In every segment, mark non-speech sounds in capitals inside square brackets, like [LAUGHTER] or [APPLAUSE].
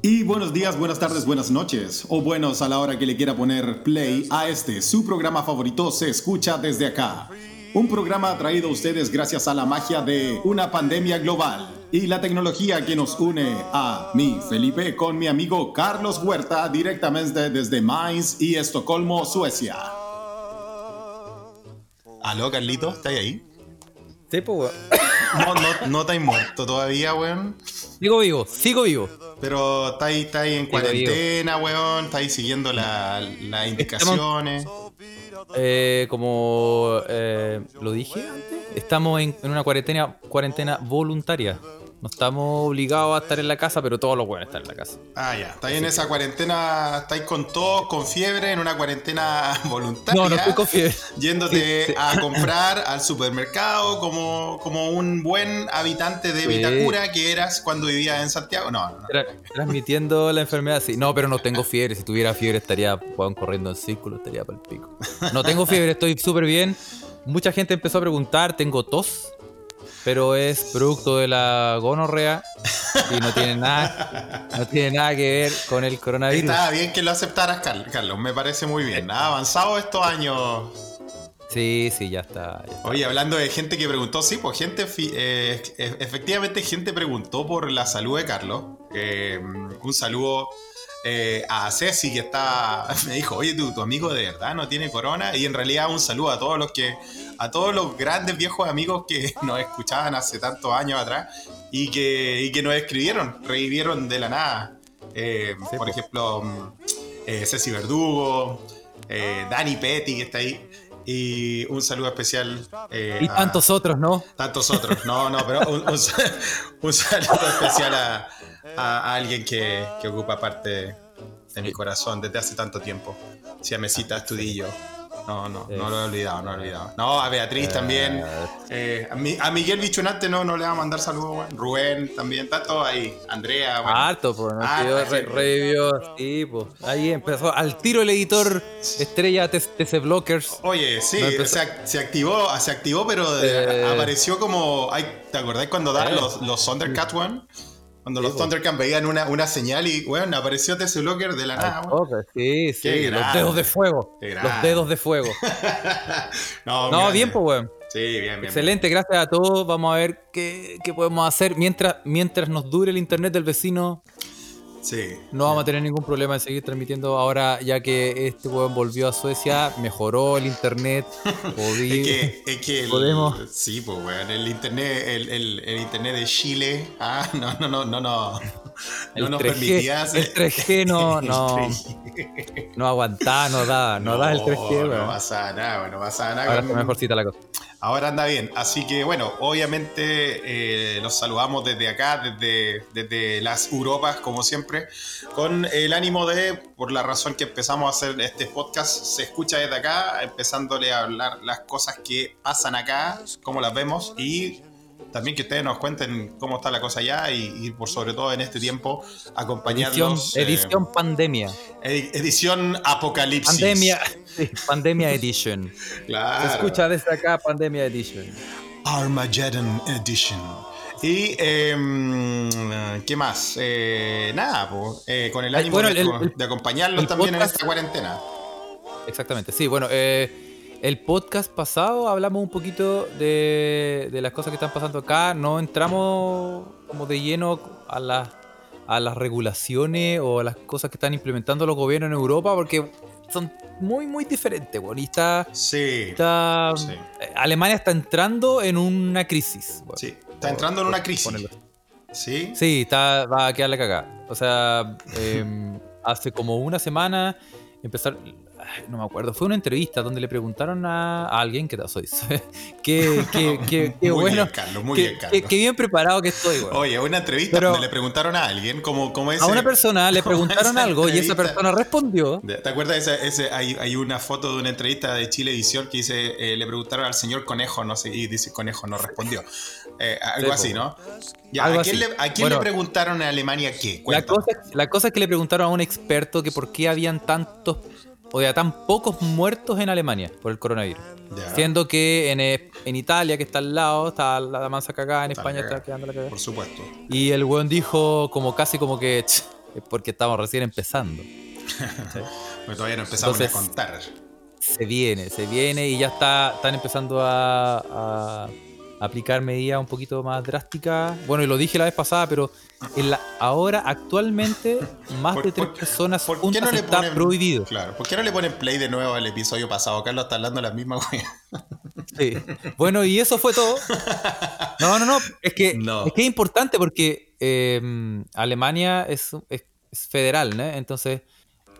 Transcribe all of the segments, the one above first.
Y buenos días, buenas tardes, buenas noches, o buenos a la hora que le quiera poner play a este, su programa favorito se escucha desde acá. Un programa traído a ustedes gracias a la magia de una pandemia global y la tecnología que nos une a mí, Felipe, con mi amigo Carlos Huerta, directamente desde Mainz y Estocolmo, Suecia. Aló, Carlito, ¿estás ahí? Sí, pues. No, no, no estáis muerto todavía, weón. Sigo vivo, sigo vivo. Pero estáis, estáis en cuarentena, weón. Estáis siguiendo la- las indicaciones. Eh, como eh, lo dije antes, estamos en, en una cuarentena, cuarentena voluntaria. No estamos obligados a estar en la casa, pero todos los buenos están en la casa. Ah, ya. Estáis en esa cuarentena, estáis con tos, con fiebre, en una cuarentena [LAUGHS] voluntaria. No, no estoy con fiebre. Yéndote Sí, sí. a [LAUGHS] comprar al supermercado como, como un buen habitante de Sí. Vitacura que eras cuando vivías en Santiago. No, no, no. Tra- transmitiendo la enfermedad, sí. No, pero no tengo fiebre. Si tuviera fiebre estaría corriendo en círculo, estaría para el pico. No tengo fiebre, estoy súper bien. Mucha gente empezó a preguntar, tengo tos, pero es producto de la gonorrea y no tiene nada, no tiene nada que ver con el coronavirus. Está bien que lo aceptaras, Car- Carlos. Me parece muy bien. Ha avanzado estos años Sí, sí, ya está. ya está. Oye, hablando de gente que preguntó, sí, pues gente, eh, efectivamente gente preguntó por la salud de Carlos. Eh, un saludo eh, a Ceci que está, [LAUGHS] me dijo, oye, tu, tu amigo de verdad no tiene corona. Y en realidad un saludo a todos los que, a todos los grandes viejos amigos que [LAUGHS] nos escuchaban hace tantos años atrás y que, y que nos escribieron, revivieron de la nada. Eh, Sí, por pues. ejemplo, eh, Ceci Verdugo, eh, Dani Petty que está ahí. Y un saludo especial. Y a- tantos otros, ¿no? Tantos otros. No, no, pero un, un sa- [LAUGHS] un saludo especial a, a- a alguien que, que ocupa parte de mi corazón desde hace tanto tiempo. Si a Mesita Estudillo. No, no, no lo he olvidado, no lo he olvidado. No, a Beatriz también. eh, a, Mi- a Miguel Bichonante no, no le va a mandar saludos, weón. Rubén también, está todo ahí. Andrea, bueno. Harto, pues, ¿no? Ah, la re- revivió, sí, pues. Ahí empezó al tiro el editor estrella TC Blockers. Oye, sí, No se, se activó, se activó, pero de- Eh. apareció como. ay, ¿Te acordás cuando daban Eh. los, los Thundercats, weón? Cuando los. Thundercats veían una, una señal y, weón, apareció TC Blocker de la nada, weón. Sí, sí, los dedos de fuego. Los dedos de fuego. [LAUGHS] no, No, bien, pues, weón. Sí, bien, bien. Excelente, gracias a todos. Vamos a ver qué, qué podemos hacer. Mientras, mientras nos dure el internet del vecino, Sí. no vamos a tener ningún problema en seguir transmitiendo. Ahora, ya que este weón volvió a Suecia, mejoró el internet. podí- [LAUGHS] Es que, es que el, Podemos. sí, pues, weón, el internet, el, el, el internet de Chile, ah, [LAUGHS] no, no, no, no, no, no El nos 3G, permitía hacer- el 3G no- El no. 3G. [LAUGHS] No aguantaba, no da, no, da el 3G, No pasa nada, no pasa nada. Ahora con- mejorcita la cosa. Ahora anda bien. Así que bueno, obviamente eh, los saludamos desde acá, desde, desde las Europas, como siempre, con el ánimo de, por la razón que empezamos a hacer este podcast, se escucha desde acá, empezándole a hablar las cosas que pasan acá, cómo las vemos y también que ustedes nos cuenten cómo está la cosa allá y, y por sobre todo en este tiempo Edición, acompañarnos. eh, edición pandemia. edi- edición Apocalipsis. Pandemia, [LAUGHS] sí, pandemia edition. Claro. Se escucha desde acá Pandemia edition. Armageddon Edition. Y, em, ¿qué más? Eh, nada, po, eh, con el Ay, ánimo bueno, de, el- el- de acompañarlos también en esta cuarentena. Exactamente, sí, bueno, eh, el podcast pasado hablamos un poquito de, de las cosas que están pasando acá, no entramos como de lleno a las, a las regulaciones o a las cosas que están implementando los gobiernos en Europa porque son muy, muy diferentes, bueno, y está... Sí, está- Sí. eh, Alemania está entrando en una crisis. bueno, sí. Está entrando en una crisis. ponerlo. Sí. Sí, está, va a quedar la cagada. O sea, [LAUGHS] em, hace como una semana empezaron. No me acuerdo, fue una entrevista donde le preguntaron a, a alguien que soy. [LAUGHS] qué, qué, qué, qué Muy bueno. bien, Carlos, muy qué, bien, qué- Carlos. qué bien preparado que estoy, weón. Oye, una entrevista Pero- donde le preguntaron a alguien como, como ese. A una persona le [LAUGHS] preguntaron algo y esa persona respondió. ¿Te acuerdas? Ese, ese- hay, hay una foto de una entrevista de Chilevisión que dice, eh, le preguntaron al señor Conejo, no sé, y dice Conejo no respondió. Eh, algo Sí, así. ¿no? Ya, Algo ¿A quién, así. le, a quién Bueno. le preguntaron en Alemania qué? La cosa, la cosa es que le preguntaron a un experto que por qué habían tantos, o sea, tan pocos muertos en Alemania por el coronavirus. Ya. Siendo que en, eh, en Italia, que está al lado, está la mansa cagada, en Está España cagada. está quedando la cagada. Por supuesto. Y el weón dijo como casi como que "Ch, es porque estamos recién empezando. [LAUGHS] Porque todavía no empezamos Entonces- a contar. Se viene, se viene y ya está, están empezando a, a aplicar medidas un poquito más drásticas. Bueno, y lo dije la vez pasada, pero en la, ahora actualmente más ¿Por- de tres personas ¿Por qué juntas no le está ponen prohibido. Claro, ¿por qué no le ponen play de nuevo al episodio pasado? Carlos está hablando la misma wea. Sí. Bueno, y eso fue todo. No, no, no. Es que, No. es, que es importante porque eh, Alemania es, es- es federal, ¿no? Entonces,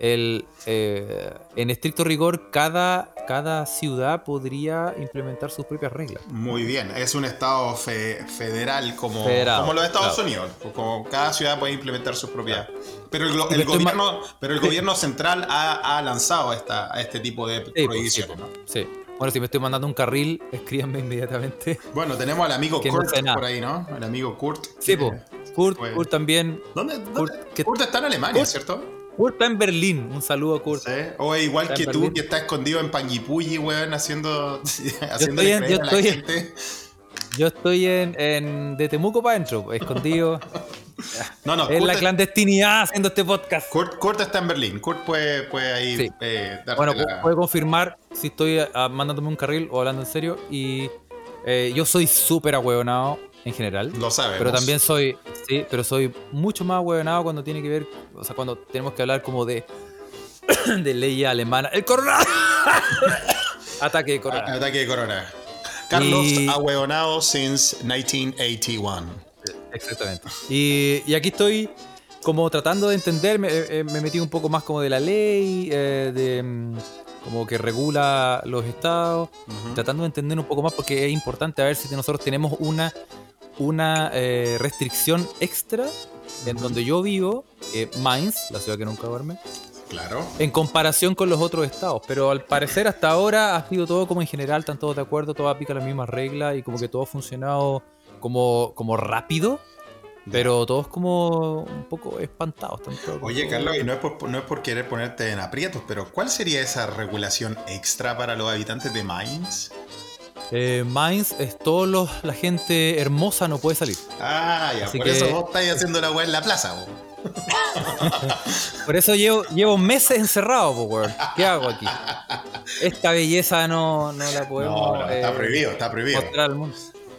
el, eh, en estricto rigor, cada, cada ciudad podría implementar sus propias reglas. Muy bien, es un estado fe- federal como, los Estados claro. Unidos. Como cada ciudad puede implementar sus propias. Pero el, el gobierno, pero el gobierno [LAUGHS] central ha, ha lanzado esta, a este tipo de Sí, pues, sí, prohibiciones. pues, ¿no? sí. Bueno, si me estoy mandando un carril, escríbanme inmediatamente. Bueno, tenemos al amigo no Kurt por ahí, ¿no? El amigo Kurt. Sí, pues. Kurt, Kurt también. ¿Dónde? dónde? Kurt, que- Kurt está en Alemania, Kurt- ¿cierto? Kurt está en Berlín. Un saludo a Kurt. Sí. O es igual que tú, Berlín. que está escondido en Panguipulli, weón, haciendo. [LAUGHS] haciéndole estoy en- yo a la estoy en-. Yo estoy en, en de Temuco para adentro, escondido. [LAUGHS] No, no, en Kurt, la es- clandestinidad haciendo este podcast. Kurt- Kurt está en Berlín. Kurt puede, puede ahí Sí. eh, Bueno, la- pu- puede confirmar si estoy ah, mandándome un carril o hablando en serio. Y eh, yo soy súper ahueonado en general. Lo sabemos. Pero también soy, sí, pero soy mucho más ahueonado cuando tiene que ver, o sea, cuando tenemos que hablar como de, [COUGHS] de ley alemana. ¡El corona! [LAUGHS] Ataque de corona. A- Ataque de corona. Carlos Y- ahueonado since 1981. Exactamente. Y, y aquí estoy como tratando de entender, me, eh, me metí un poco más como de la ley, eh, de mm, como que regula los estados, tratando de entender un poco más porque es importante a ver si nosotros tenemos una, una eh, restricción extra en donde yo vivo, eh, Mainz, la ciudad que nunca duerme, Claro. en comparación con los otros estados. Pero al parecer hasta ahora ha sido todo como en general, están todos de acuerdo, todos aplican las mismas reglas y como que todo ha funcionado como, como rápido. Pero todos como un poco espantados. Oye, Carlos, y no es, por, no es por querer ponerte en aprietos, pero ¿cuál sería esa regulación extra para los habitantes de Mainz? Eh, Mainz es todos los, la gente hermosa no puede salir. Ah, ya, Así por que- eso vos estáis haciendo la weá en la plaza, vos. [LAUGHS] Por eso llevo, llevo meses encerrado, po, weón. ¿Qué hago aquí? Esta belleza no, no la podemos No, no, está eh, prohibido, está prohibido. mostrar al mundo.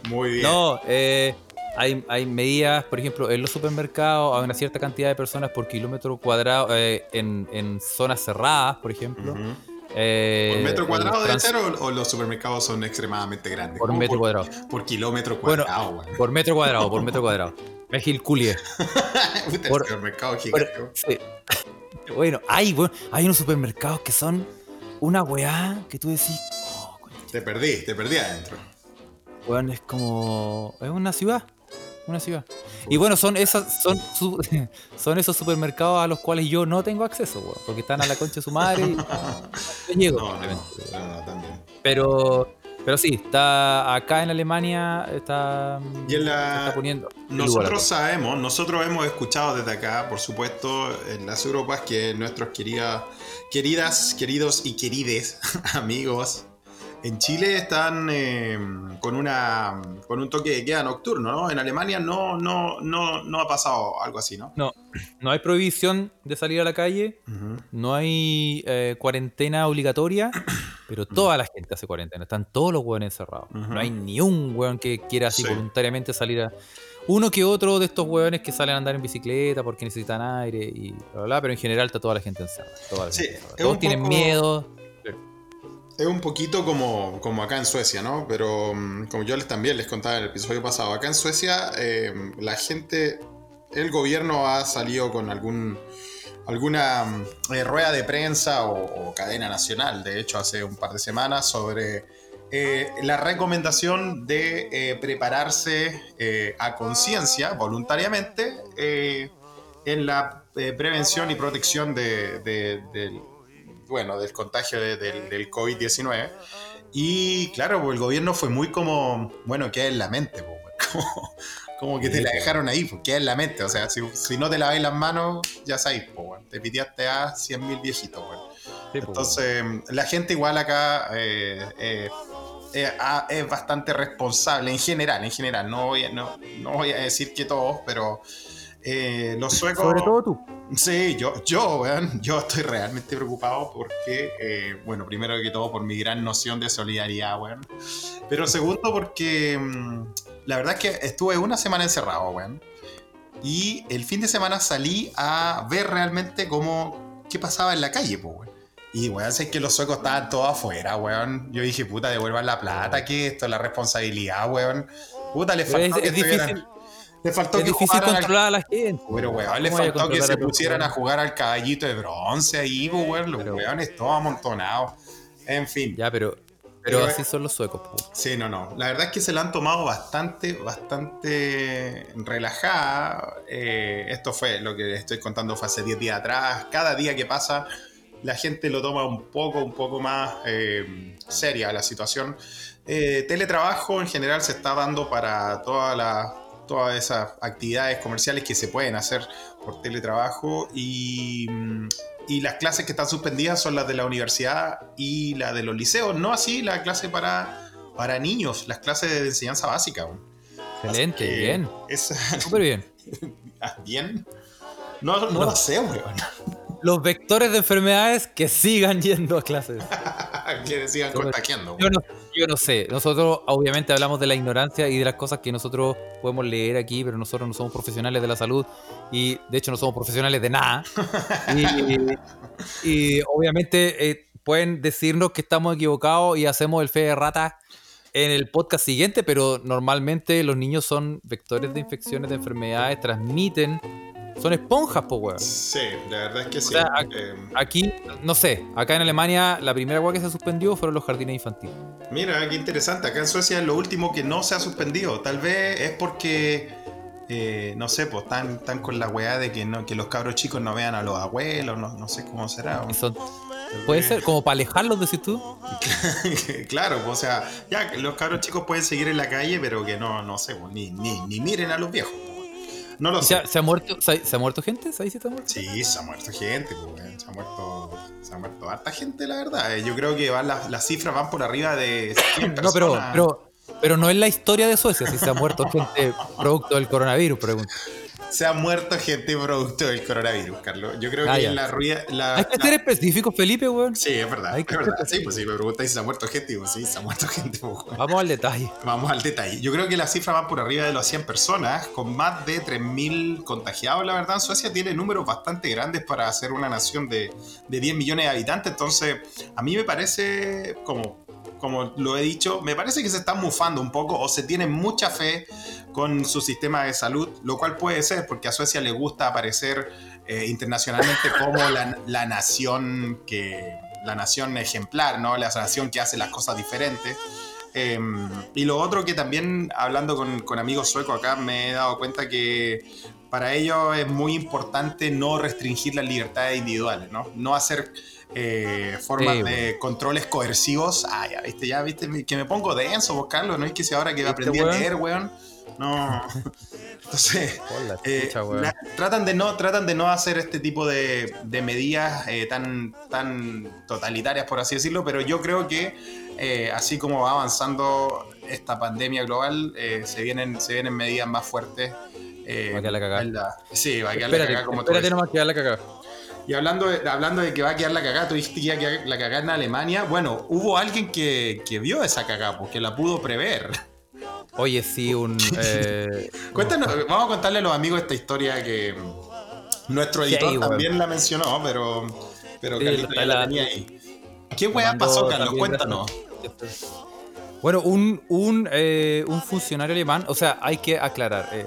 Muy bien. No, eh, hay, hay medidas, por ejemplo, en los supermercados hay una cierta cantidad de personas por kilómetro cuadrado eh, en, en zonas cerradas, por ejemplo. Ujú. Eh, ¿Por metro cuadrado trans- ser o, o los supermercados son extremadamente grandes? Por ¿Cómo metro cuadrado. Por kilómetro Bueno, cuadrado, weón. Por metro cuadrado, por metro cuadrado. [LAUGHS] Mejil Culie. Por- supermercado Por- gigante. sí. [LAUGHS] Bueno, hay, bueno, hay unos supermercados que son una weá que tú decís, oh, Te perdí, te perdí adentro. weón, es como. Es una ciudad. Una ciudad. Y bueno, son esas, son, su- [LAUGHS] son esos supermercados a los cuales yo no tengo acceso, weón, porque están a la concha de su madre y [LAUGHS] no, no llego. No, no, también. Pero, pero sí, está acá en Alemania, está, Y en la- está poniendo. Nosotros sabemos, nosotros hemos escuchado desde acá, por supuesto, en las Europas, que nuestros querida, queridas, queridos y querides [LAUGHS] amigos en Chile están eh, con una con un toque de queda nocturno, ¿no? En Alemania no, no, no, no ha pasado algo así, ¿no? No, no hay prohibición de salir a la calle, no hay eh, cuarentena obligatoria, [COUGHS] pero toda la gente hace cuarentena. Están todos los hueones encerrados. No hay ni un hueón que quiera así Sí. voluntariamente salir a. Uno que otro de estos hueones que salen a andar en bicicleta porque necesitan aire y bla, bla, bla, pero en general está toda la gente encerrada. toda la Sí, gente encerrada. es Todos tienen poco- miedo. Es un poquito como, como acá en Suecia, ¿no? Pero mm, como yo les también les contaba en el episodio pasado, acá en Suecia eh, la gente, el gobierno ha salido con algún alguna mm, eh, rueda de prensa o, cadena nacional, de hecho hace un par de semanas, sobre eh, la recomendación de eh, prepararse a conciencia, voluntariamente, en la prevención y protección de- de- bueno, del contagio de- del, del COVID-19. Y claro, pues, el gobierno fue muy como, bueno, queda en la mente, pues, [LAUGHS] como, como que te la dejaron ahí, pues, queda en la mente. O sea, si, si no te laváis las manos, ya sabéis, pues, bueno, te piteaste a 100.000 viejitos, bueno. Entonces, la gente igual acá eh, eh, eh, ah, es bastante responsable en general, en general. No voy a, no, no voy a decir que todos, pero eh, los suecos... Sobre todo tú. Sí, yo, yo, weón, [LAUGHS] yo estoy realmente preocupado porque, eh, bueno, primero que todo por mi gran noción de solidaridad, weón. Pero segundo porque mm, la verdad es que estuve una semana encerrado, weón. Y el fin de semana salí a ver realmente cómo, qué pasaba en la calle, pues, weón. Y, weón, sé que los suecos estaban todos afuera, weón. Yo dije, puta, devuelvan la plata, que esto es la responsabilidad, weón. Puta, le Pero faltó es, que es difícil, estuvieran- le faltó es que difícil al- controlar a la gente. pero, weón, le ¿Cómo vaya a faltó que se pusieran a jugar al caballito de bronce ahí, weón. Los Pero- weones todos amontonados. En fin. Ya, pero, pero Pero- así son los suecos. Sí, no, no. La verdad es que se la han tomado bastante, bastante relajada. Eh, esto fue lo que estoy contando fue hace 10 días atrás. Cada día que pasa, la gente lo toma un poco, un poco más eh, seria la situación. Eh, teletrabajo en general se está dando para toda la- todas esas actividades comerciales que se pueden hacer por teletrabajo y, mm, y las clases que están suspendidas son las de la universidad y la de los liceos, no así la clase para, para niños, las clases de enseñanza básica. Excelente, bien. Súper [LAUGHS] bien. [LAUGHS] Ah, ¿Bien? No, no, No. lo sé, weón. Los vectores de enfermedades que sigan yendo a clases. [LAUGHS] [LAUGHS] que sigan contagiando. Yo no, yo no sé. Nosotros obviamente hablamos de la ignorancia y de las cosas que nosotros podemos leer aquí, pero nosotros no somos profesionales de la salud y de hecho no somos profesionales de nada. [LAUGHS] Y, y obviamente eh, pueden decirnos que estamos equivocados y hacemos el fe de rata en el podcast siguiente, pero normalmente los niños son vectores de infecciones, de enfermedades, transmiten, son esponjas, po, weón. Sí, la verdad es que sí. sea, Eh, Aquí, no sé, acá en Alemania la primera weá que se suspendió fueron los jardines infantiles. Mira, qué interesante. Acá en Suecia es lo último que no se ha suspendido. Tal vez es porque, eh, no sé, pues están, están con la weá de que, no, que los cabros chicos no vean a los abuelos, no, no sé cómo será. Son- puede ser como para alejarlos, decís tú. [LAUGHS] claro, pues, o sea, ya los cabros chicos pueden seguir en la calle, pero que no, no sé, pues, ni, ni, ni miren a los viejos. No lo ¿Y sé. ¿Se, ha- se ha muerto, se, ha- se ha muerto gente? ¿Sabes si está muerto? Sí, se ha muerto gente, pues, se ha muerto, se ha muerto harta gente, la verdad. Eh, Yo creo que van las, las cifras van por arriba de 100 No, pero, personas. pero, pero no es la historia de Suecia si se ha muerto gente producto del coronavirus, pregunto. Se ha muerto gente producto del coronavirus, Carlos. Yo creo Ah, que ya. la ruida. La, Hay que la- ser específico, Felipe, weón. Sí, es verdad. hay Es que verdad. ser Sí, pues si me preguntáis si se ha muerto gente, pues sí, se ha muerto [LAUGHS] gente. pues, weón. Vamos al detalle. Vamos al detalle. Yo creo que las cifras van por arriba de las 100 personas, con más de 3.000 contagiados. La verdad, Suecia tiene números bastante grandes para ser una nación de, de 10 millones de habitantes. Entonces, a mí me parece, como, como lo he dicho, me parece que se están mufando un poco o se tiene mucha fe con su sistema de salud, lo cual puede ser porque a Suecia le gusta aparecer eh, internacionalmente como la, nación que la nación ejemplar, ¿no? La nación que hace las cosas diferentes. Eh, y lo otro que también, hablando con, con amigos suecos acá, me he dado cuenta que para ellos es muy importante no restringir las libertades individuales, ¿no? No hacer eh, formas Sí, de controles coercivos. Ah, ya viste, ya viste, que me pongo denso, vos, Carlos. No es que si ahora que ¿Viste, aprendí a weón? leer, weón. No. [LAUGHS] Entonces, Hola, eh, la- tratan, de no, tratan de no hacer este tipo de, de medidas eh, tan, tan totalitarias, por así decirlo, pero yo creo que eh, así como va avanzando esta pandemia global, se, vienen, se vienen medidas más fuertes. Va a quedar la cagada. sí, va a quedar la Espérate, cagada como tú espérate dices. nomás que da la cagada. Y hablando de, hablando de que va a quedar la cagada, tú dijiste que iba a quedar la cagada en Alemania. Bueno, hubo alguien que, que vio esa cagada, porque la pudo prever. Oye, sí, un. [LAUGHS] eh, Cuéntanos, vamos a contarle a los amigos esta historia que nuestro editor Sí, también la mencionó, pero, pero Sí, Carlito está ya la tenía ahí. ¿Qué weá pasó, Carlos? Cuéntanos. Bueno, un, un, eh, un funcionario alemán, o sea, hay que aclarar. eh,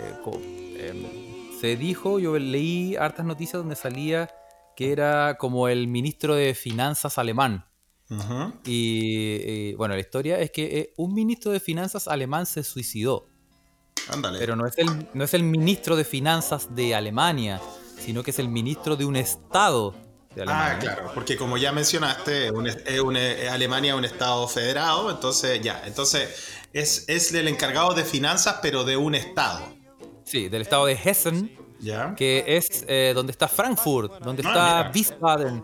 em, se dijo, yo leí hartas noticias donde salía que era como el ministro de Finanzas alemán. Y eh, bueno, la historia es que eh, un ministro de Finanzas alemán se suicidó. Ándale. Pero no es, el, no es el ministro de Finanzas de Alemania, sino que es el ministro de un estado de Alemania. Ah, claro, porque como ya mencionaste, un un- es Alemania es un estado federado, entonces ya, entonces es, es el encargado de finanzas, pero de un estado. Sí, del estado de Hessen, ¿Ya? que es eh, donde está Frankfurt, donde Ah, está mira. Wiesbaden,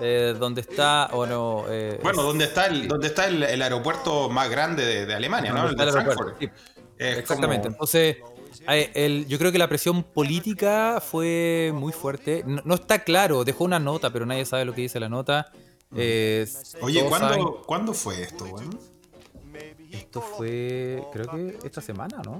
eh, donde está, o no... eh, Bueno, ¿dónde está el, sí. dónde está el, el aeropuerto más grande de, de Alemania, ¿no? donde El de Frankfurt. sí. Exactamente. como- Entonces, el- yo creo que la presión política fue muy fuerte. No, no está claro, dejó una nota, pero nadie sabe lo que dice la nota. Eh, Oye, saben- ¿cuándo, ¿cuándo fue esto, weón? Esto fue, creo que esta semana, ¿no?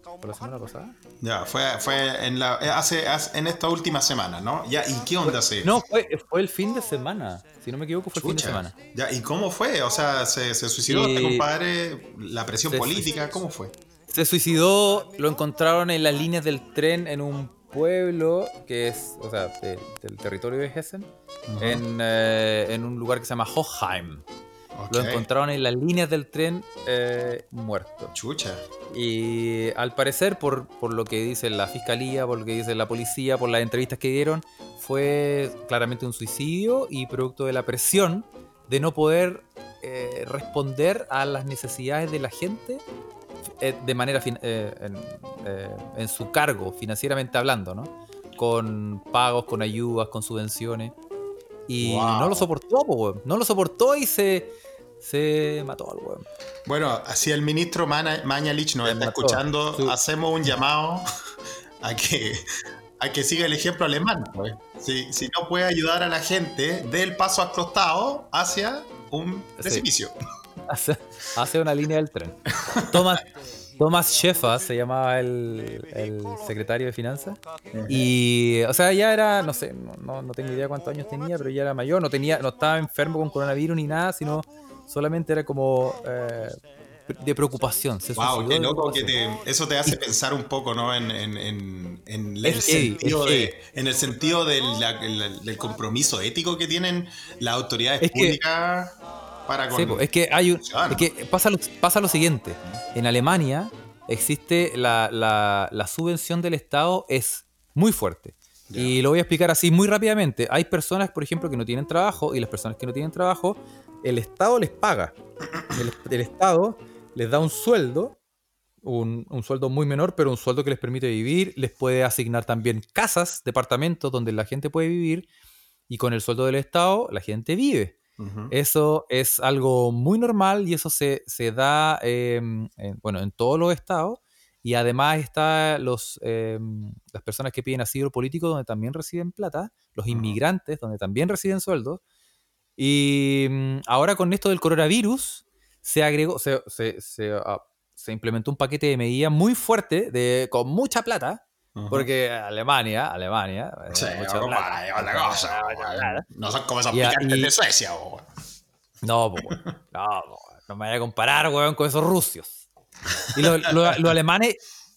¿Por la semana pasada? Ya, fue, fue en la, eh, hace, hace- en esta última semana, ¿no? Ya, ¿y qué onda se? No, fue, fue el fin de semana. Si no me equivoco, fue el fin de Chucha. semana. Ya, ¿y cómo fue? O sea, ¿se, se suicidó este compadre? ¿La presión política? ¿Cómo fue? Se suicidó, lo encontraron en las líneas del tren en un pueblo que es, o sea, de- del territorio de Hessen, en, eh, en un lugar que se llama Hochheim. Lo encontraron en las líneas del tren eh, muerto. Chucha. Y al parecer, por, por lo que dice la fiscalía, por lo que dice la policía, por las entrevistas que dieron, fue claramente un suicidio y producto de la presión de no poder eh, responder a las necesidades de la gente eh, de manera en, eh, en su cargo, financieramente hablando, ¿no? Con pagos, con ayudas, con subvenciones. Y Wow. no lo soportó, po, weón. no lo soportó y se, se mató al weón. Bueno, si el ministro Mañalich nos Se está mató. escuchando, hacemos un llamado [LAUGHS] a que, a que siga el ejemplo alemán. pues. Si, si no puede ayudar a la gente, dé el paso al costado hacia un Sí. precipicio. hace, hace una línea del tren. Thomas, [LAUGHS] Thomas Sheffa se llamaba el, el secretario de finanzas. Y, o sea, ya era, no sé, no, no- tengo idea cuántos años tenía, pero ya era mayor. No, tenía, no estaba enfermo con coronavirus ni nada, sino solamente era como eh, de preocupación. Se Wow, qué loco que te, eso te hace pensar un poco, ¿no? En, en, en, en el, sentido de, en el sentido del, la- el- del compromiso ético que tienen las autoridades que- públicas para con Sí, es que hay un, ciudadanos. es que pasa lo, pasa lo siguiente. En Alemania existe la, la- la subvención del Estado es muy fuerte. Y lo voy a explicar así muy rápidamente. Hay personas, por ejemplo, que no tienen trabajo y las personas que no tienen trabajo, el Estado les paga. El, el Estado les da un sueldo, un, un sueldo muy menor, pero un sueldo que les permite vivir. Les puede asignar también casas, departamentos donde la gente puede vivir. Y con el sueldo del Estado la gente vive. Eso es algo muy normal y eso se, se da eh, en, bueno, en todos los estados. Y además está los, eh, las personas que piden asilo político donde también reciben plata, los inmigrantes donde también reciben sueldos. Y mm, ahora con esto del coronavirus se agregó, se, se, se, ah, se implementó un paquete de medidas muy fuerte, de, con mucha plata, Porque Alemania, Alemania, Sí, Europa, hay otra cosa. No son como esos Y a- picantes y- de Suecia, weón. [LAUGHS] No, weón. no, weón. no me vaya a comparar, weón, con esos rusios. Y lo- lo- los alemanes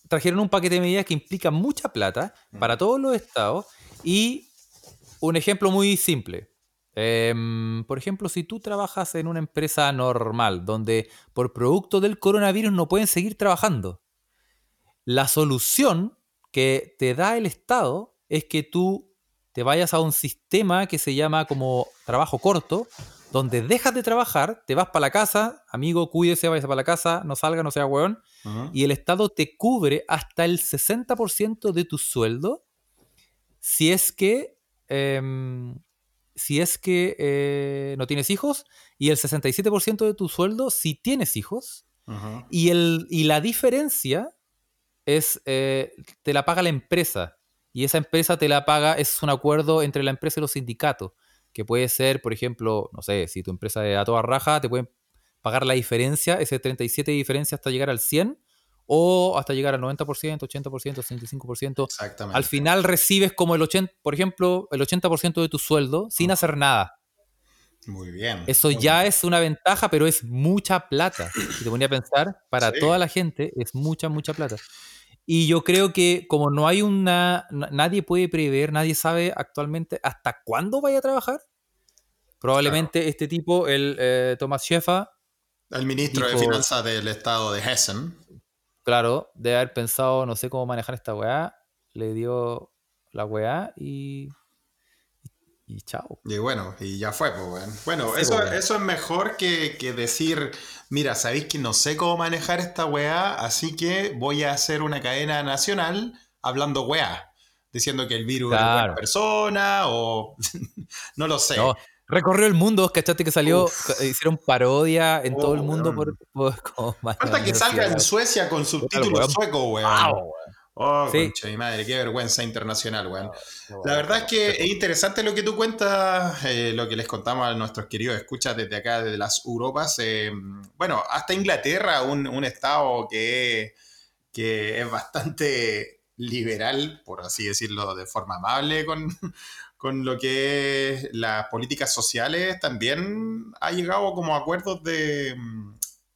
trajeron un paquete de medidas que implica mucha plata para todos los estados. Y un ejemplo muy simple. Em, por ejemplo, si tú trabajas en una empresa normal, donde por producto del coronavirus no pueden seguir trabajando, la solución que te da el Estado es que tú te vayas a un sistema que se llama como trabajo corto, donde dejas de trabajar, te vas para la casa, amigo, cuídese, váyase para la casa, no salga, no sea Ujú. y el Estado te cubre hasta el 60% de tu sueldo si es que, em, si es que eh, no tienes hijos, y el 67% de tu sueldo si tienes hijos, y, el, y la diferencia es, eh, te la paga la empresa. Y esa empresa te la paga, es un acuerdo entre la empresa y los sindicatos. Que puede ser, por ejemplo, no sé, si tu empresa es a toda raja, te pueden pagar la diferencia, ese 37 de diferencia hasta llegar al 100, o hasta llegar al 90%, 80%, 65%. Exactamente. Al final recibes como el 80%, por ejemplo, el 80% de tu sueldo sin hacer nada. Muy bien. Eso ya es una ventaja, pero es mucha plata. Si te ponía a pensar, para Sí. toda la gente es mucha, mucha plata. Y yo creo que como no hay una... na- Nadie puede prever, nadie sabe actualmente hasta cuándo vaya a trabajar. Probablemente este tipo, el eh, Thomas Sheffa, El ministro de Finanzas del estado de Hessen. claro, debe haber pensado, no sé cómo manejar esta weá, le dio la weá y... Y, chao. Y bueno, y ya fue, pues. Bueno, Sí, eso, pues, eso es mejor que, que decir, mira, sabéis que no sé cómo manejar esta weá, así que voy a hacer una cadena nacional hablando weá. Diciendo que el virus es Claro. buena persona o [LAUGHS] no lo sé. No, recorrió el mundo, ¿cachaste que salió? Hicieron parodia en todo el Oh, mundo weón. por, por- [LAUGHS] como Falta que salga en Suecia con subtítulos suecos, weón. Wow, Oh, Sí. concha mi madre, qué vergüenza internacional, weón. La verdad es que es interesante lo que tú cuentas, eh, lo que les contamos a nuestros queridos escuchas desde acá, desde las Europas. eh, bueno, hasta Inglaterra, un, un estado que, que es bastante liberal, por así decirlo de forma amable, con, [LAUGHS] con lo que es las políticas sociales, también ha llegado como a acuerdos de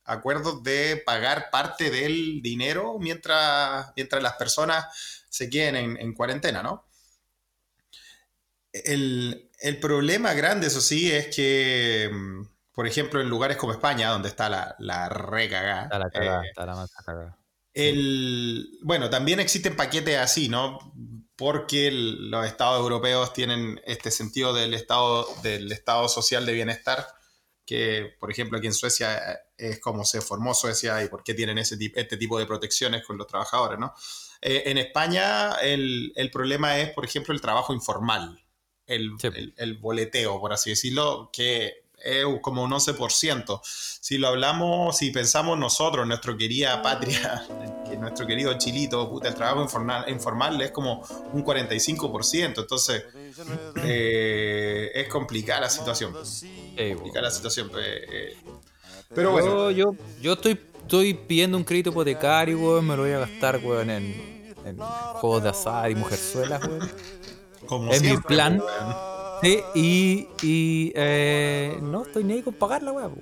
acuerdos de pagar parte del dinero mientras, mientras las personas se queden en, en cuarentena, ¿no? El, el problema grande, eso sí, es que, mm, por ejemplo, en lugares como España, donde está la, la recagá, Está la cagada, eh, está la más cagada. el, bueno, también existen paquetes así, ¿no? Porque el- los estados europeos tienen este sentido del estado, del estado social de bienestar, que, por ejemplo, aquí en Suecia eh, es como se formó Suecia y por qué tienen ese, este tipo de protecciones con los trabajadores, ¿no? Eh, en España el, el problema es, por ejemplo, el trabajo informal, el, Sí. el- el boleteo, por así decirlo, que es como un 11%. Si lo hablamos, si pensamos nosotros, nuestra querida patria, [LAUGHS] nuestro querido Chilito, puta, el trabajo informal, informal es como un 45%. Entonces, eh, es complicada la situación. Sí, weón. Complicada la situación. pues, eh, pero bueno, Yo, yo, yo estoy, estoy pidiendo un crédito hipotecario, weón. Me lo voy a gastar, weón, en, en juegos de azar y mujerzuelas, weón. como es mi plan. weón. Sí, y, y eh, no estoy ni ahí con pagarla, weón.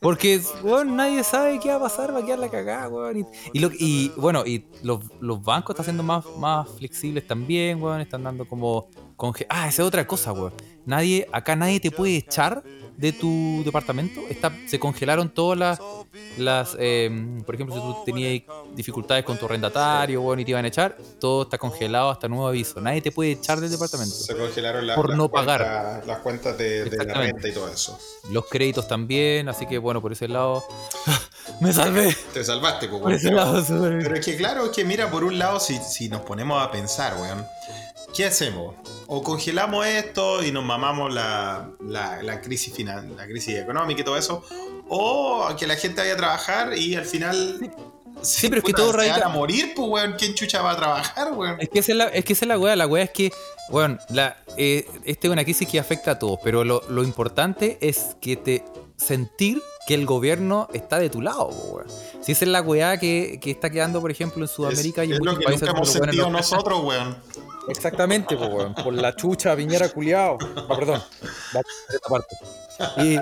Porque, weón, nadie sabe qué va a pasar, va a quedar la cagada, weón. Y, y, lo- y, bueno, y los, los bancos están siendo más, más flexibles también, weón. Están dando como... conge- ah, esa es otra cosa, weón. Nadie, acá nadie te puede echar de tu departamento. Está, se congelaron todas las... las eh, por ejemplo, si tú tenías dificultades con tu arrendatario, weón, y te iban a echar, todo está congelado hasta nuevo aviso. Nadie te puede echar del departamento. Se congelaron la- Por las no cuentas- pagar. las cuentas de, de la renta y todo eso. Los créditos también, así que bueno, por ese lado [LAUGHS] me salvé. Te salvaste, pues, Por ese lado. [LAUGHS] Pero es que claro, es que mira, por un lado, si, si nos ponemos a pensar, weón, ¿qué hacemos? O congelamos esto y nos mamamos la, la, la crisis finan- la crisis económica y todo eso, o que la gente vaya a trabajar y al final... Sí, pero es que todo se radica- a morir, pues, weón. ¿Quién chucha va a trabajar, weón? Es que esa es la, es que esa es la weá, la weá es que, bueno, la, eh, esta es una crisis que afecta a todos, pero lo, lo importante es que te sentir que el gobierno está de tu lado, po, weón. Si esa es la weá que, que está quedando, por ejemplo, en Sudamérica es, y en es lo muchos que países nunca hemos sentido nosotros, weón. Exactamente, weón. Por la chucha Piñera culiao. Ah, perdón. Esta parte. Y.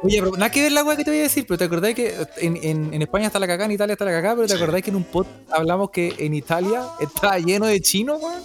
Oye, pero nada que ver la weá que te voy a decir, pero te acordás que en, en- en España está la cagada, en Italia está la cagada, pero te Sí. acordás que en un pod hablamos que en Italia estaba lleno de chinos, weón.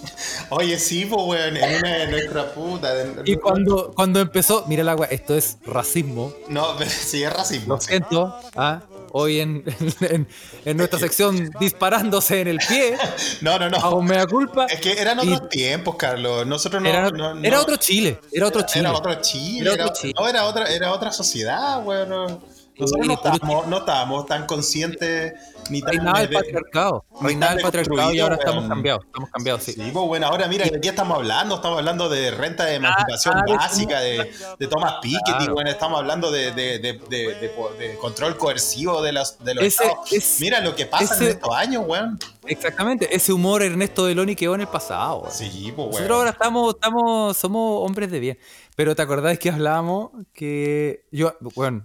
Oye, sí, pues, weón, en una de nuestras putas. de- Y cuando, cuando empezó, mira la weá, esto es racismo. No, pero sí es racismo. Lo siento, ¿ah? Hoy en, [LAUGHS] en, en nuestra sección disparándose en el pie, No, no, no. hago mea culpa. Es que eran Y- otros tiempos, Carlos. Nosotros no. Era, no- no- era otro Chile, era otro Chile. Era otro Chile. Era Era, otro Chile. no, era otra, era otra sociedad, weón. Nosotros no estábamos, no estábamos tan conscientes ni tan. Reinaba el patriarcado, reinaba el patriarcado y ahora estamos cambiados, estamos cambiados, sí. Sí, pues bueno, ahora mira, ¿de qué estamos hablando? Estamos hablando de renta de emancipación ah, básica, de, de Thomas Piketty, Claro. bueno, estamos hablando de, de- control coercivo de los, de los Ese- es- Mira lo que pasa ese- en estos años, weón. Exactamente, ese humor Ernesto Deloni quedó en el pasado. weón. Sí, pues Nosotros weón. ahora estamos, estamos, somos hombres de bien. Pero te acordás que hablábamos que yo, bueno,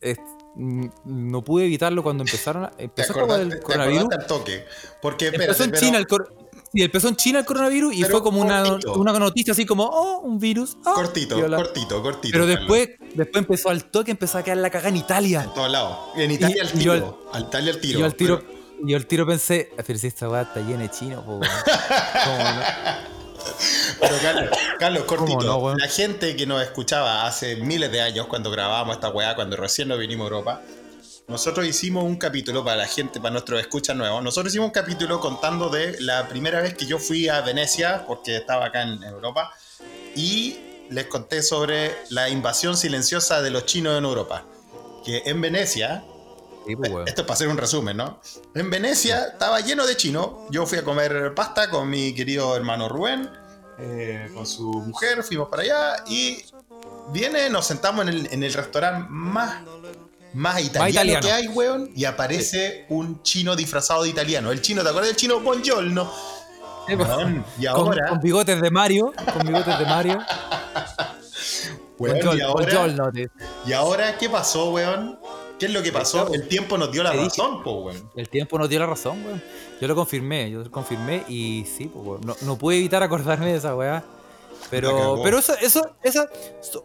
es- mm, no pude evitarlo cuando empezaron, a- ¿Te empezó acordaste, te coronavirus. al toque? Porque, Empezó espérate, en pero- China el cor- sí, empezó en China el coronavirus y Pero fue como una, una noticia así como, oh, un virus. ah, Cortito, piola. cortito, cortito. Pero Carlos. después, después empezó al toque, empezó a quedar la caga en Italia. En todos lados. En Italia Y- al tiro. yo al Italia al tiro. yo al tiro, Pero- yo al tiro pensé, "Ah, pero si esta weá está llena de chino, po, weón". [LAUGHS] ¿Cómo no? Pero Carlos, Carlos, cortito. ¿Cómo no, la gente que nos escuchaba hace miles de años cuando grabábamos esta weá, cuando recién nos vinimos a Europa, nosotros hicimos un capítulo para la gente, para nuestros escuchas nuevos. Nosotros hicimos un capítulo contando de la primera vez que yo fui a Venecia, porque estaba acá en Europa, y les conté sobre la invasión silenciosa de los chinos en Europa. Que en Venecia, Sí, weón. esto es para hacer un resumen, ¿no? En Venecia estaba lleno de chinos. Yo fui a comer pasta con mi querido hermano Rubén, eh, con su mujer, fuimos para allá y viene, nos sentamos en el, en el restaurante más, más italiano, italiano. que hay, weón, y aparece un chino disfrazado de italiano. El chino, ¿te acuerdas del chino? Buongiorno. Sí, pues, Weón, y con, ahora, con bigotes de Mario. Con bigotes de Mario. [LAUGHS] weón, y ahora, y ahora, ¿qué pasó, weón? ¿Qué es lo que pasó? El tiempo nos dio la dije. razón, po, weón. El tiempo nos dio la razón, weón. Yo lo confirmé, yo lo confirmé y sí, pues, weón. No, no pude evitar acordarme de esa weá. Pero, pero eso, eso, esa,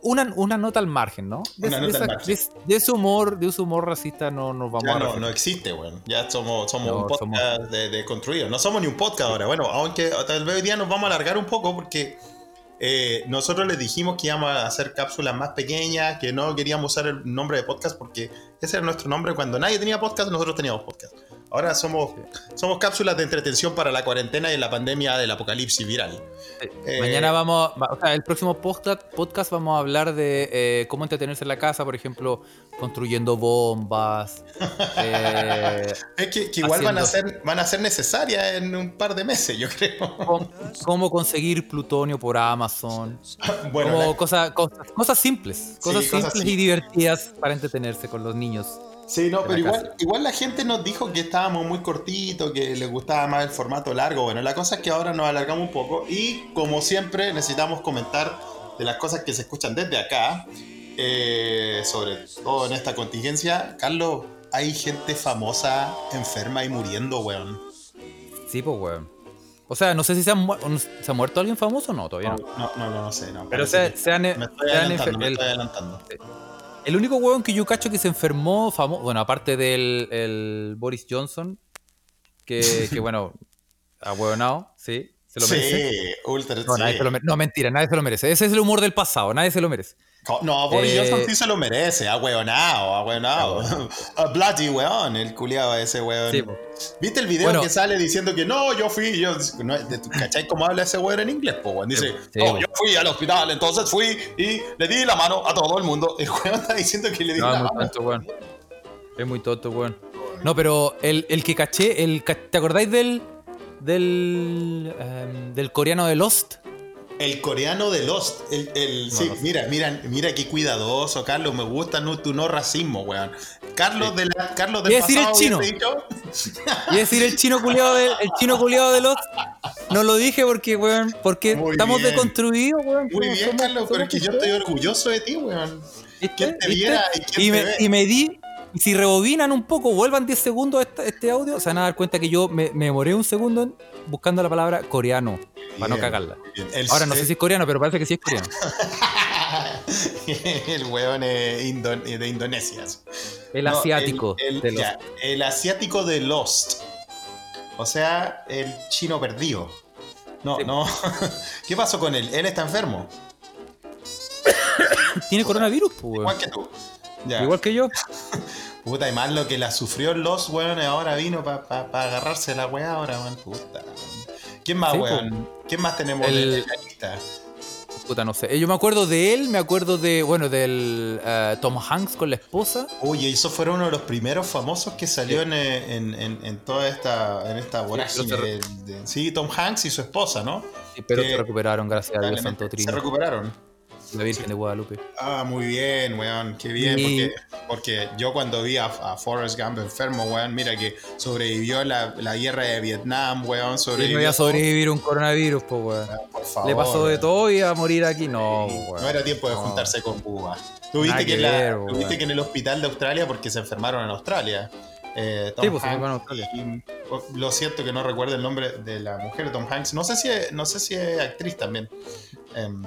una, una nota al margen, ¿no? De, Una de nota al esa- margen. de- de ese humor, de ese humor racista no nos vamos Ya a no, no existe, weón. Ya somos, somos No, un podcast de, de construido. No somos ni un podcast ahora. Bueno, aunque tal vez hoy día nos vamos a alargar un poco porque eh, nosotros les dijimos que íbamos a hacer cápsulas más pequeñas, que no queríamos usar el nombre de podcast porque ese era nuestro nombre. Cuando nadie tenía podcast, nosotros teníamos podcast. Ahora somos, somos cápsulas de entretención para la cuarentena y la pandemia del apocalipsis viral. Eh, Mañana vamos, va- o sea, el próximo podcast, podcast vamos a hablar de eh, cómo entretenerse en la casa, por ejemplo, construyendo bombas. [LAUGHS] eh, Es que, que igual van a, ser, van a ser necesarias en un par de meses, yo creo. cómo, cómo conseguir plutonio por Amazon. [LAUGHS] Bueno, la- cosas, cosas, cosas simples, cosas simples. y divertidas para entretenerse con los niños. Sí, no, pero igual, igual la gente nos dijo que estábamos muy cortitos, que les gustaba más el formato largo. Bueno, la cosa es que ahora nos alargamos un poco y como siempre necesitamos comentar de las cosas que se escuchan desde acá, eh, sobre todo en esta contingencia. Carlos, hay gente famosa enferma y muriendo, weón. Sí, pues, weón. O sea, no sé si se ha, mu- ¿se ha muerto alguien famoso o no, todavía no. No, no, no, no sé. No, Pero se, que- se han, me estoy se han me estoy adelantando. el único weón que yo cacho que se enfermó, famoso, bueno, aparte del el Boris Johnson, que, [LAUGHS] que bueno, ha huevonado, sí, se lo merece. Sí, ultra, No, sí. nadie se lo mere- no, mentira, nadie se lo merece. Ese es el humor del pasado, nadie se lo merece. No, Boris Eh, Johnson sí se lo merece, ha weonado, ha weonado. [LAUGHS] A bloody weón, el culiado ese weón. Sí. ¿Viste el video Bueno. que sale diciendo que no, yo fui, yo, no, ¿cachai cómo habla ese weón en inglés? Po, weón? Dice, Sí, no, yo fui al hospital, entonces fui y le di la mano a todo el mundo. El weón está diciendo que le di No, es la muy mano. tonto, weón. Es muy tonto, weón. No, pero el, el que caché, el, ¿te acordáis del del em, del coreano de Lost? El coreano de Lost. El, el- sí, mira, mira, mira qué cuidadoso, Carlos. Me gusta no, tu no racismo, weón. Carlos, de la, Carlos del a decir el chino. Y decir el chino culiado del el chino culiado de Lost. No lo dije porque, weón, porque Muy estamos bien. deconstruidos, weón. Muy bien, somos- Carlos, pero somos es que yo estoy orgulloso de ti, weón. ¿Viste? ¿Quién te ¿Viste? viera y Y te me, ve? y me di. Y si rebobinan un poco, vuelvan 10 segundos este, este audio, se van a dar cuenta que yo me, me demoré un segundo en- buscando la palabra coreano. Para no cagarla. El- Ahora no sé si es coreano, pero parece que sí es coreano. [LAUGHS] el indo- de Indonesia. El No, asiático el, de los. ya, el asiático de Lost. O sea, el chino perdido. No, Sí. no. [LAUGHS] ¿Qué pasó con él? Él está enfermo. Tiene coronavirus, pues. Igual que tú. Ya. Igual que yo. [LAUGHS] Puta, y más lo que la sufrió Lost, weón, ahora vino para agarrarse la weá ahora, weón. Puta. ¿Quién más, Sí, weón? ¿Quién más tenemos El- en la lista? Puta, no sé. Eh, Yo me acuerdo de él, me acuerdo de, bueno, del eh, Tom Hanks con la esposa. Oye, eso fue uno de los primeros famosos que salió en, eh, en, en- en toda esta, en esta vorágine. pero de- de- sí, Tom Hanks y su esposa, ¿no? Pero Que se recuperaron, gracias a Dios, Probablemente Santo Se recuperaron. La Virgen de Guadalupe. Ah, muy bien, weón, qué bien, porque, porque yo cuando vi a, a Forrest Gump enfermo, weón, mira que sobrevivió la, la guerra de Vietnam, weón, Y no sobrevivió. iba a sobrevivir un coronavirus, pues, weón. Por favor. Le pasó de todo y iba a morir aquí. No, Sí, weón. No era tiempo de No. juntarse con Cuba. Tú viste, Nada que, que la- ver, que en el hospital de Australia, porque se enfermaron en Australia. eh, Tom Sí, pues, se Hanks y- oh, lo siento que no recuerdo el nombre de la mujer de Tom Hanks. No sé si es, no sé si es actriz también. Em,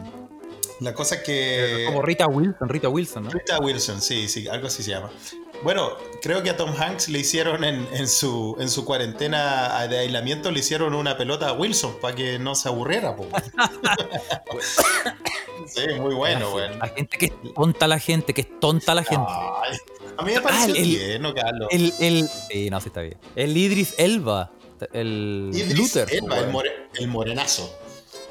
la cosa es que. Como Rita Wilson, Rita Wilson, ¿no? Rita Wilson, sí, sí, algo así se llama. Bueno, creo que a Tom Hanks le hicieron en, en su, en su cuarentena de aislamiento, le hicieron una pelota a Wilson para que no se aburriera. po. [LAUGHS] sí, muy bueno, La- weón. La gente que es tonta la gente, que es tonta la gente. Ay, a mí me pareció el- bien, ¿no, Carlos? El, el, sí, no, sí está bien. El Idris Elba, el Idris Luther, Elba, el, more- el morenazo.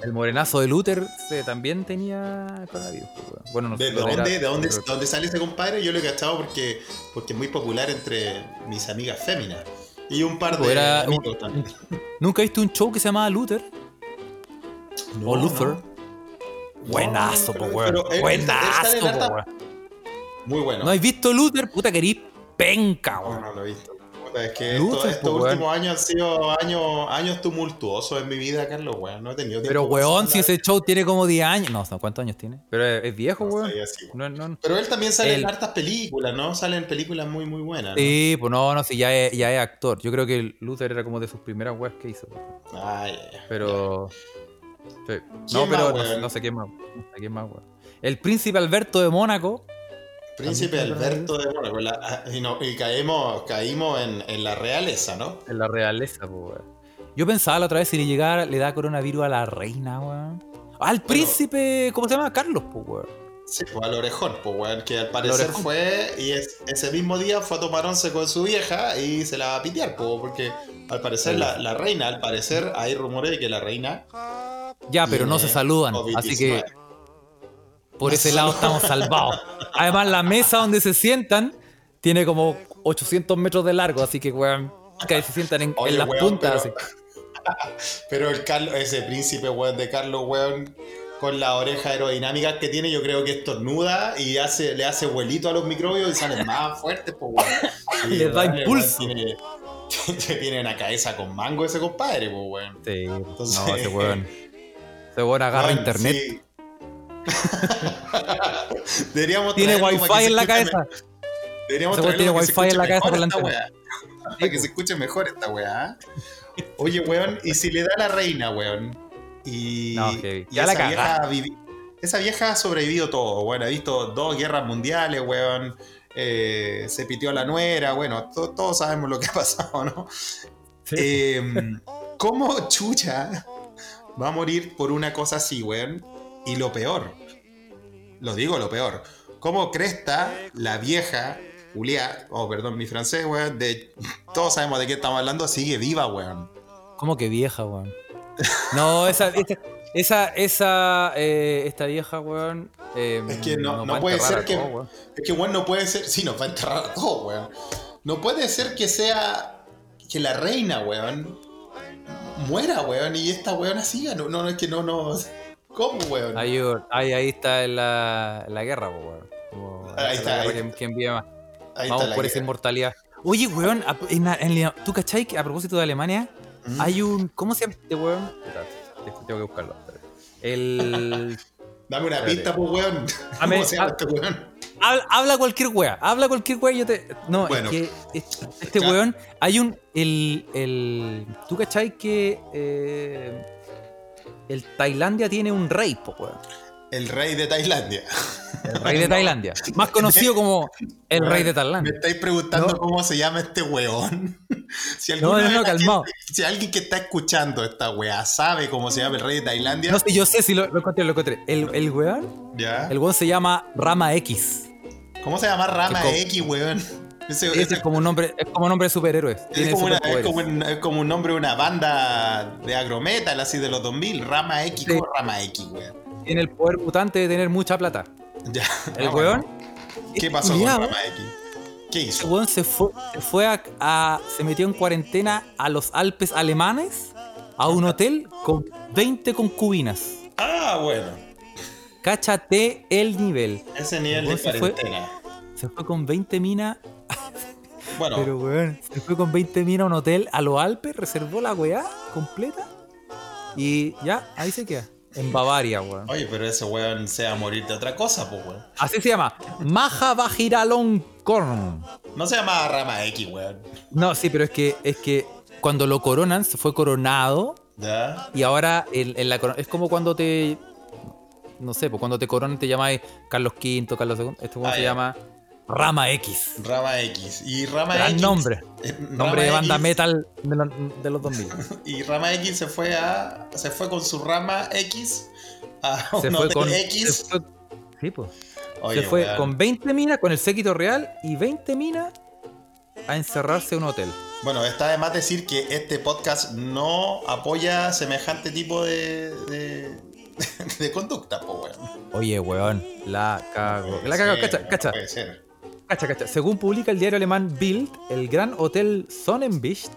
El morenazo de Luther se, también tenía coronavirus. pues. Bueno, no ¿De, sé. de lo era- dónde, de, dónde, pero- de dónde sale ese compadre? Yo lo he cachado porque, porque es muy popular entre mis amigas féminas. Y un par de era amigos un- también. [LAUGHS] ¿Nunca viste un show que se llamaba Luther? No, o Luther. no. Buenazo, No, po, weón. Buenazo, po, weón. Muy bueno. ¿No has visto Luther? Puta, querís penca, No, weón. no lo he visto. Puta, es que estos pues, weón. últimos años han sido años, años tumultuosos en mi vida, Carlos, weón. No he tenido tiempo. Pero, weón, si ese show tiene como 10 años. No, no, ¿cuántos años tiene? Pero es, es viejo, No weón. así, weón. No, no, no. Pero él también sale Él- en hartas películas, ¿no? Sale en películas muy, muy buenas. ¿no? Sí, pues no, no, sí, ya es, ya es actor. Yo creo que Luther era como de sus primeras weas que hizo. Ay, ya, ya. Pero. sí. No, ¿Quién pero más, no, weón? no sé quién más. No sé quién más, weón. El príncipe Alberto de Mónaco. Príncipe Alberto de Mónaco. la- ah, y, no- y caímos, caímos en, en la realeza, ¿no? En la realeza, pues. Yo pensaba la otra vez si le llegara, le da coronavirus a la reina, weón. Al príncipe, ¿cómo se llama? Carlos, pues, weón. Sí, pues al orejón, pues weón, que al parecer fue y es- ese mismo día fue a tomar once con su vieja y se la va a pitear, pues, porque al parecer la, la reina, al parecer hay rumores de que la reina Ya, pero no se saludan. COVID-19. Así que por ese lado estamos salvados. Además, la mesa donde se sientan tiene como 800 metros de largo, así que, weón, que se sientan en, en Oye, las weón, puntas. pero- así. [LAUGHS] Pero el Carlos, ese príncipe, weón, de Carlos, weón, con la oreja aerodinámica que tiene, yo creo que estornuda y hace, le hace vuelito a los microbios y salen más fuertes, pues, weón. [LAUGHS] Y, Les da weón, impulso. weón [LAUGHS] Tiene, tiene una cabeza con mango ese compadre, pues, weón. Sí, Entonces- no, ese weón. Ese weón agarra internet. sí. [LAUGHS] Deberíamos Tiene wifi en la cabeza. Deberíamos traerlo tiene wifi en la cabeza esta weá. Para que se escuche mejor esta weá. Oye, weón, y si le da la reina, weón. Y, No, y Ya la esa, vieja vivi- esa vieja ha sobrevivido todo, weón. Ha visto dos guerras mundiales, weón. Eh, se pitió a la nuera, bueno, to- todos sabemos lo que ha pasado, ¿no? Eh, ¿Cómo chucha va a morir por una cosa así, weón? Y lo peor, lo digo lo peor, ¿cómo cresta la vieja Julia, oh perdón, mi francés, weón, de todos sabemos de qué estamos hablando, sigue viva, weón? ¿Cómo que vieja, weón? No, esa, esa, esa, esa, eh, esta vieja, weón. eh, Es que no- no puede ser que- weón. Es que, weón, no puede ser, sí, nos va a enterrar a todos, weón. No puede ser que sea, que la reina, weón, muera, weón, y esta weona siga, no, no, es que no, no, ¿cómo, weón? Ahí, ahí, ahí está en la, la guerra, weón. Como, Ahí está, ahí está. ¿Quién, quién vive más? Ahí Vamos está por esa inmortalidad. Oye, weón, en, en- ¿tú cachai que a propósito de Alemania Mm. hay un. ¿Cómo se llama este weón? Tengo que buscarlo. El. [LAUGHS] Dame una pista, pues, weón. Dame- [LAUGHS] ¿Cómo se llama ah, este weón? Habla, cualquier wea, habla cualquier wea y yo te. No, Bueno. es que este, este weón, hay un. El. el ¿Tú cachai que. eh, el Tailandia tiene un rey, po, weón? El rey de Tailandia. El rey de [LAUGHS] Tailandia. Más conocido como el rey de Me Tailandia. estáis preguntando No. cómo se llama este weón. [LAUGHS] Si No, no, no, calmado. gente- si alguien que está escuchando esta weá sabe cómo se llama el rey de Tailandia, No sé, yo sé si lo, lo encontré, lo encontré. El, el weón, ¿ya? el weón se llama Rama X. ¿Cómo se llama Rama X, weón? Ese, Ese ese- es como un nombre, es como nombre de superhéroes. es como una- es superpoderes. como un, es como un nombre de una banda de agrometal así de los 2000. Rama X, Sí. ¿cómo Rama X, weón? Tiene el poder mutante de tener mucha plata. [LAUGHS] Ya. El Ah, weón. bueno. ¿Qué pasó con. Rama X? ¿Qué hizo? weón se fue, se fue a, a- se metió en cuarentena a los Alpes alemanes a un hotel con 20 concubinas. Ah, bueno. Cáchate el nivel. Ese nivel de Weón, se fue- cuarentena. Se fue con 20 minas, Bueno, pero weón, se fue con 20 minas a un hotel a los Alpes, reservó la weá completa y ya, ahí se queda. En Bavaria, weón. oye, pero ese weón se va a morir de otra cosa, pues, weón. Así se llama. Maja Bajiralon Korn. No se llama Rama X, weón. No, sí, pero es que, es que cuando lo coronan, se fue coronado ¿Ya? y ahora en, en la es como cuando te. No sé, pues cuando te coronan te llamáis Carlos V, Carlos II. Este weón Ah, se llama Rama X. Rama X. Y Rama Gran X. nombre. eh, Rama Nombre de banda X- metal de, lo- de los 2000. [LAUGHS] Y Rama X se fue a. Se fue con su Rama X a Se un fue hotel con. X. se fue- sí, pues. Oye, se fue con 20 minas, con el séquito real y 20 minas a encerrarse en un hotel. Bueno, está de más decir que este podcast no apoya semejante tipo de. de, [LAUGHS] de conducta, pues, weón. Oye, weón, la cago. La cago, Sí, cacha, no cacha. Puede ser. Cacha, cacha. Según publica el diario alemán Bild, el gran hotel Sonnenbicht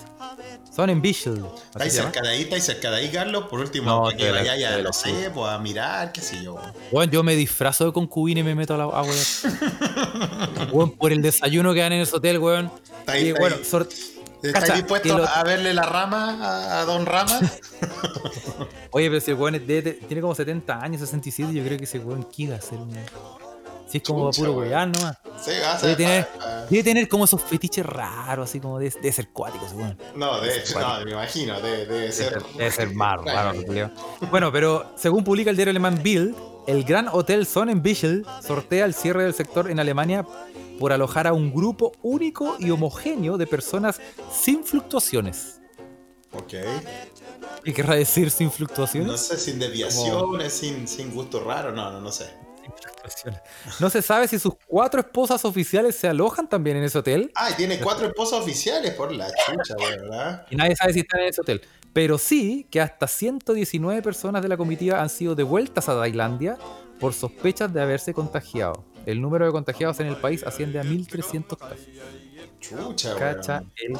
Sonnenbüttel. así Estáis cerca de ahí, estáis cerca de ahí, Carlos. Por último, No, para que la no sé, pues a mirar, qué sé yo. Weón, yo me disfrazo de concubina y me meto a la a weón. [LAUGHS] Weón, por el desayuno que dan en ese hotel, weón. Está ahí, Y está bueno, ahí. ¿Estáis Cacha, dispuestos lo- a verle la rama a, a Don Rama? [LAUGHS] Oye, pero si el weón es de- de- tiene como 70 años, 67, yo creo que ese weón quiere hacer un. Si es como Chucha, puro weón. nomás. sí, Debe tener, debe tener como esos fetiches raros, así como de, ser cuático, weón. No, de hecho, no, me imagino, debe, ser. debe ser extraño. raro, culiao. Bueno, pero según publica el diario alemán Bild, el gran hotel Sonnenbüttel sortea el cierre del sector en Alemania por alojar a un grupo único y homogéneo de personas sin fluctuaciones. Ok. ¿Qué querrá decir sin fluctuaciones? No sé, sin desviaciones, sin, sin gusto raro, no, no, no sé. No se sabe si sus cuatro esposas oficiales se alojan también en ese hotel. Ah, y tiene cuatro esposas oficiales por la chucha, ¿verdad? Y nadie sabe si están en ese hotel. Pero sí que hasta 119 personas de la comitiva han sido devueltas a Tailandia por sospechas de haberse contagiado. El número de contagiados en el país asciende a 1.300 casos. Chucha, Cacha el.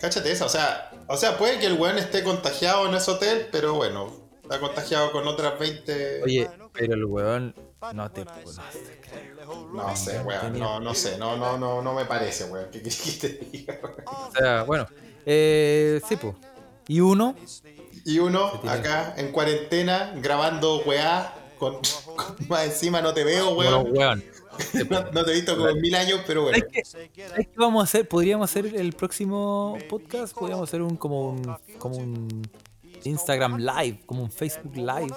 Cáchate esa, o sea, o sea, puede que el weón esté contagiado en ese hotel, pero bueno, está contagiado con otras 20. Oye, pero el weón no te puedo no sé, weón, no, no sé, no, no, no, no me parece, weón. ¿Qué quieres que te diga, weón? O sea, bueno, eh, sí, pues. Y uno, Y uno acá en cuarentena grabando weá, con, con- más encima no te veo, bueno, weón. weón. [LAUGHS] No, no te he visto como en mil años, pero bueno. ¿Sabes qué? ¿Sabes qué vamos a hacer? Podríamos hacer el próximo podcast, podríamos hacer un como un como un Instagram live, como un Facebook live,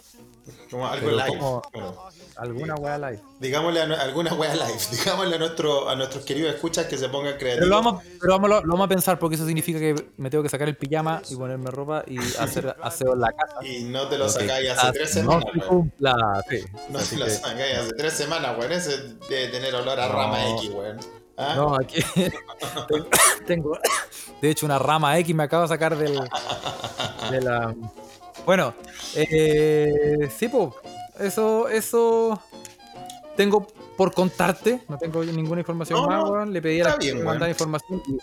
Como algo live. como- Bueno, alguna weá live. digámosle a, alguna weá live. [LAUGHS] Digámosle a, nuestro, a nuestros queridos escuchas que se pongan creativos. Pero lo vamos, pero vamos, lo, lo vamos a pensar porque eso significa que me tengo que sacar el pijama y ponerme ropa y [LAUGHS] hacer aseo en la casa. Y no te lo sacáis hace tres no semanas, cumpla, sí. No Así te lo sacáis hace tres semanas, weón. Ese debe tener olor a No. rama X, weón. ¿Ah? No, aquí [LAUGHS] [COUGHS] tengo, de hecho, una rama X me acabo de sacar del, de la... Bueno, eh, sí, pues, eso, eso tengo por contarte, no tengo ninguna información No, más, weón. Le pedí a la gente que mandara información y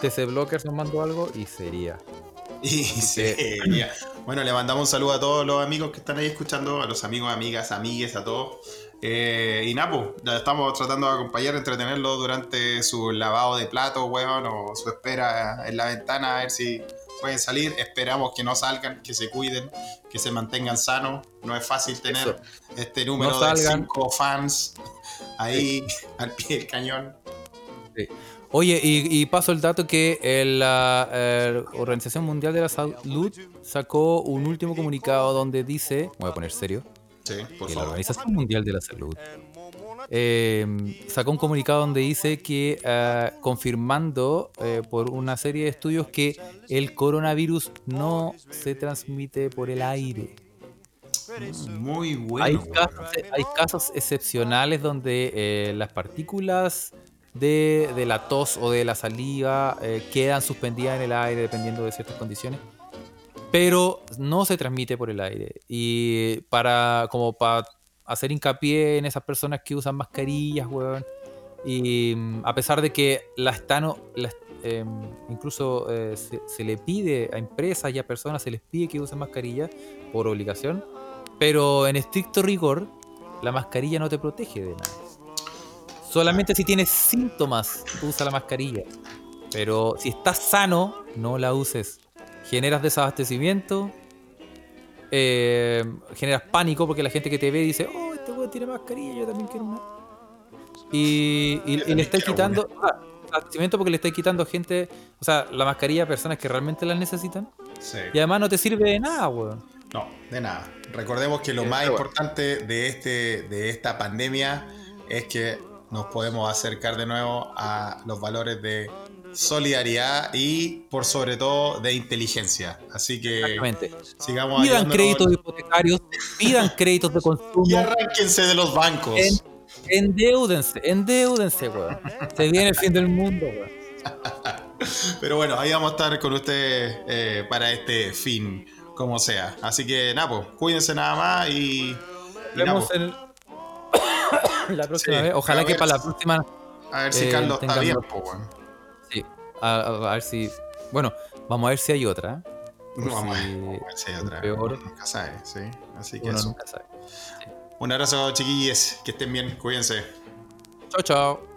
TC Blockers nos mandó algo y sería. Y sería. Bueno, le mandamos un saludo a todos los amigos que están ahí escuchando, a los amigos, amigas, amigues, a todos. Eh, y Napo, ya estamos tratando de acompañar, entretenerlos durante su lavado de plato, weón, o su espera en la ventana, a ver si pueden salir. Esperamos que no salgan, que se cuiden, que se mantengan sanos. No es fácil tener Eso. este número No de cinco fans ahí [LAUGHS] al pie del cañón. Oye, y, y paso el dato que el, la Organización Mundial de la Salud sacó un último comunicado donde dice, voy a poner serio, Sí, por que la. Organización Mundial de la Salud eh, sacó un comunicado donde dice que eh, confirmando eh, por una serie de estudios que el coronavirus no se transmite por el aire. Muy bueno. hay, casos, hay casos excepcionales donde eh, las partículas de, de la tos o de la saliva eh, quedan suspendidas en el aire dependiendo de ciertas condiciones. Pero no se transmite por el aire. Y para como para hacer hincapié en esas personas que usan mascarillas, weón. Y mm, a pesar de que la están, las, em, incluso eh, se, se le pide a empresas y a personas, se les pide que usen mascarilla por obligación, pero en estricto rigor, la mascarilla no te protege de nada. Solamente si tienes síntomas, usa la mascarilla. Pero si estás sano, no la uses. Generas desabastecimiento, eh, generas pánico porque la gente que te ve dice, oh, este weón tiene mascarilla, yo también quiero una. Y, y- y le estáis quitando, ah, porque le estáis quitando gente, o sea, la mascarilla a personas que realmente la necesitan. Sí. Y además no te sirve de nada, weón. No, de nada. Recordemos que lo más bueno. importante de, este, de esta pandemia es que nos podemos acercar de nuevo a los valores de solidaridad y, por sobre todo, de inteligencia. Así que Exactamente. sigamos Pidan créditos hipotecarios, pidan créditos de y consumo, arránquense de los bancos. en- endeúdense, endeúdense, weón. Se viene el fin del mundo, weón. [LAUGHS] Pero bueno, ahí vamos a estar con ustedes eh, para este fin, como sea. Así que, pues, cuídense nada más y. y Vemos en [COUGHS] la próxima Sí, vez. Ojalá que para la próxima, a ver si eh, Carlos está tengan bien, weón. Sí, a, a- a ver si Bueno, vamos a ver si hay otra. ¿eh? Vamos a si- ver si hay otra. peor. Uno nunca sabe, sí. Así que Uno eso. nunca sabe. Un abrazo, chiquillos. Que estén bien. Cuídense. Chao, chao.